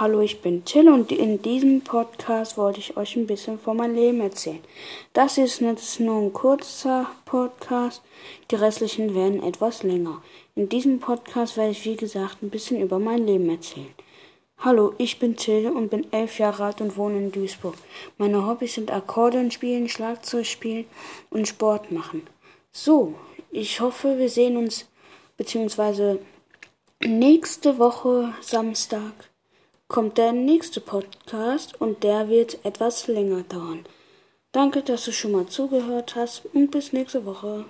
Hallo, ich bin Till und in diesem Podcast wollte ich euch ein bisschen von meinem Leben erzählen. Das ist jetzt nur ein kurzer Podcast, die restlichen werden etwas länger. In diesem Podcast werde ich, wie gesagt, ein bisschen über mein Leben erzählen. Hallo, ich bin Till und bin elf Jahre alt und wohne in Duisburg. Meine Hobbys sind Akkordeon spielen, Schlagzeug spielen und Sport machen. So, ich hoffe, wir sehen uns beziehungsweise nächste Woche Samstag kommt der nächste Podcast und der wird etwas länger dauern. Danke, dass du schon mal zugehört hast und bis nächste Woche.